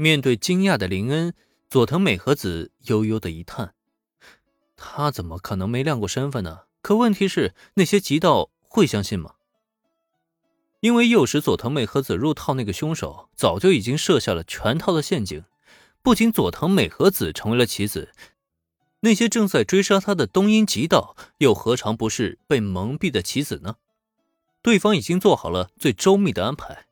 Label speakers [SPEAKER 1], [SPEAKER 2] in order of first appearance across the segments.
[SPEAKER 1] 面对惊讶的林恩，佐藤美和子悠悠的一叹：“他怎么可能没亮过身份呢？可问题是，那些极道会相信吗？因为诱使佐藤美和子入套那个凶手，早就已经设下了全套的陷阱。不仅佐藤美和子成为了棋子，那些正在追杀他的东瀛极道，又何尝不是被蒙蔽的棋子呢？对方已经做好了最周密的安排。”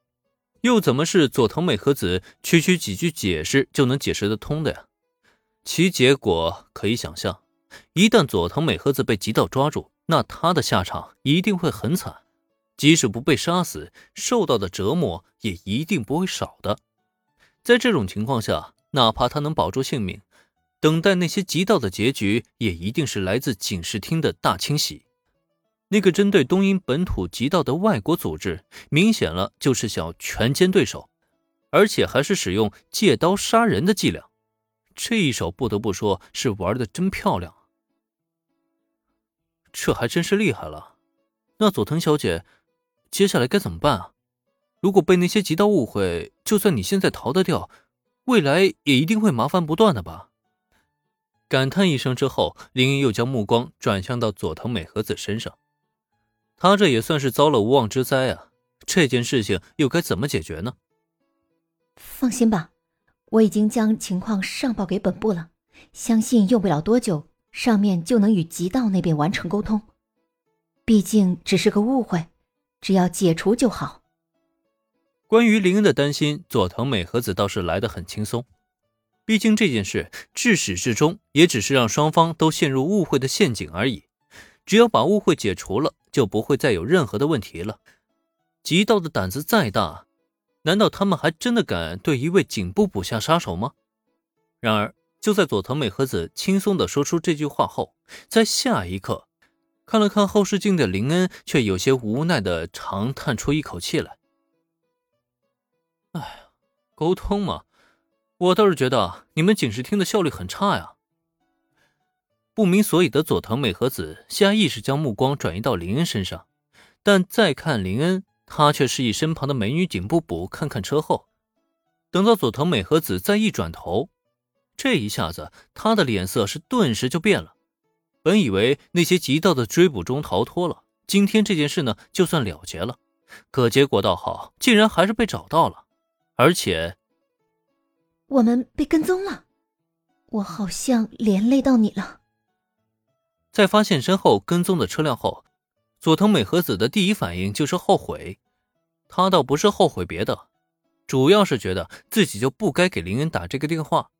[SPEAKER 1] 又怎么是佐藤美和子区区几句解释就能解释得通的呀？其结果可以想象，一旦佐藤美和子被极道抓住，那他的下场一定会很惨，即使不被杀死，受到的折磨也一定不会少的。在这种情况下，哪怕他能保住性命，等待那些极道的结局，也一定是来自警视厅的大清洗。那个针对东瀛本土极道的外国组织，明显了就是想要全歼对手，而且还是使用借刀杀人的伎俩。这一手不得不说是玩的真漂亮。这还真是厉害了。那佐藤小姐，接下来该怎么办啊？如果被那些极道误会，就算你现在逃得掉，未来也一定会麻烦不断的吧？感叹一声之后，林恩又将目光转向到佐藤美和子身上。他这也算是遭了无妄之灾啊！这件事情又该怎么解决呢？
[SPEAKER 2] 放心吧，我已经将情况上报给本部了，相信用不了多久，上面就能与极道那边完成沟通。毕竟只是个误会，只要解除就好。
[SPEAKER 1] 关于林恩的担心，佐藤美和子倒是来得很轻松。毕竟这件事至始至终也只是让双方都陷入误会的陷阱而已，只要把误会解除了。就不会再有任何的问题了。极道的胆子再大，难道他们还真的敢对一位警部捕下杀手吗？然而，就在佐藤美和子轻松的说出这句话后，在下一刻，看了看后视镜的林恩却有些无奈的长叹出一口气来：“哎呀，沟通嘛，我倒是觉得你们警视厅的效率很差呀。”不明所以的佐藤美和子下意识将目光转移到林恩身上，但再看林恩，他却示意身旁的美女警部补看看车后。等到佐藤美和子再一转头，这一下子他的脸色是顿时就变了。本以为那些极道的追捕中逃脱了，今天这件事呢就算了结了，可结果倒好，竟然还是被找到了，而且
[SPEAKER 2] 我们被跟踪了，我好像连累到你了。
[SPEAKER 1] 在发现身后跟踪的车辆后，佐藤美和子的第一反应就是后悔。他倒不是后悔别的，主要是觉得自己就不该给林恩打这个电话。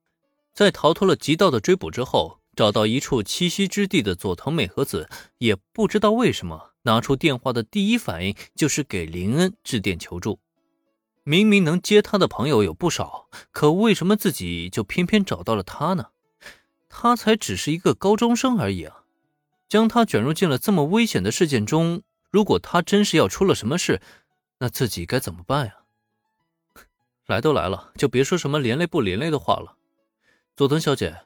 [SPEAKER 1] 在逃脱了极道的追捕之后，找到一处栖息之地的佐藤美和子，也不知道为什么拿出电话的第一反应就是给林恩致电求助。明明能接他的朋友有不少，可为什么自己就偏偏找到了他呢？他才只是一个高中生而已啊！将他卷入进了这么危险的事件中，如果他真是要出了什么事，那自己该怎么办呀？来都来了，就别说什么连累不连累的话了。佐藤小姐，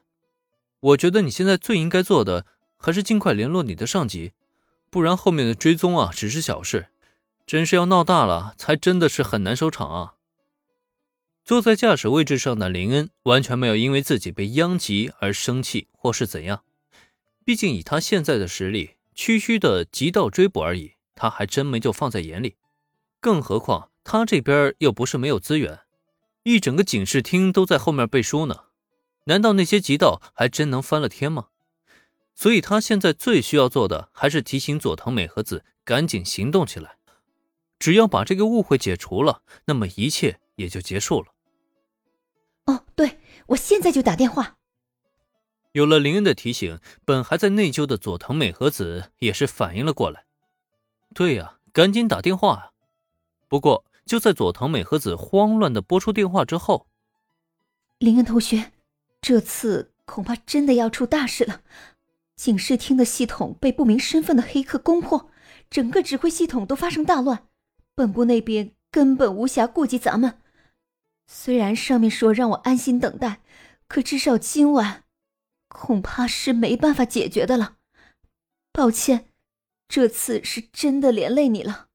[SPEAKER 1] 我觉得你现在最应该做的还是尽快联络你的上级，不然后面的追踪啊只是小事，真是要闹大了，才真的是很难收场啊。坐在驾驶位置上的林恩完全没有因为自己被殃及而生气或是怎样。毕竟以他现在的实力，区区的极道追捕而已，他还真没就放在眼里。更何况他这边又不是没有资源，一整个警视厅都在后面背书呢。难道那些极道还真能翻了天吗？所以他现在最需要做的，还是提醒佐藤美和子赶紧行动起来。只要把这个误会解除了，那么一切也就结束了。
[SPEAKER 2] 哦，对，我现在就打电话。
[SPEAKER 1] 有了林恩的提醒，本还在内疚的佐藤美和子也是反应了过来。对呀，赶紧打电话啊！不过就在佐藤美和子慌乱的拨出电话之后，
[SPEAKER 2] 林恩同学，这次恐怕真的要出大事了。警视厅的系统被不明身份的黑客攻破，整个指挥系统都发生大乱，本部那边根本无暇顾及咱们。虽然上面说让我安心等待，可至少今晚。恐怕是没办法解决的了，抱歉，这次是真的连累你了。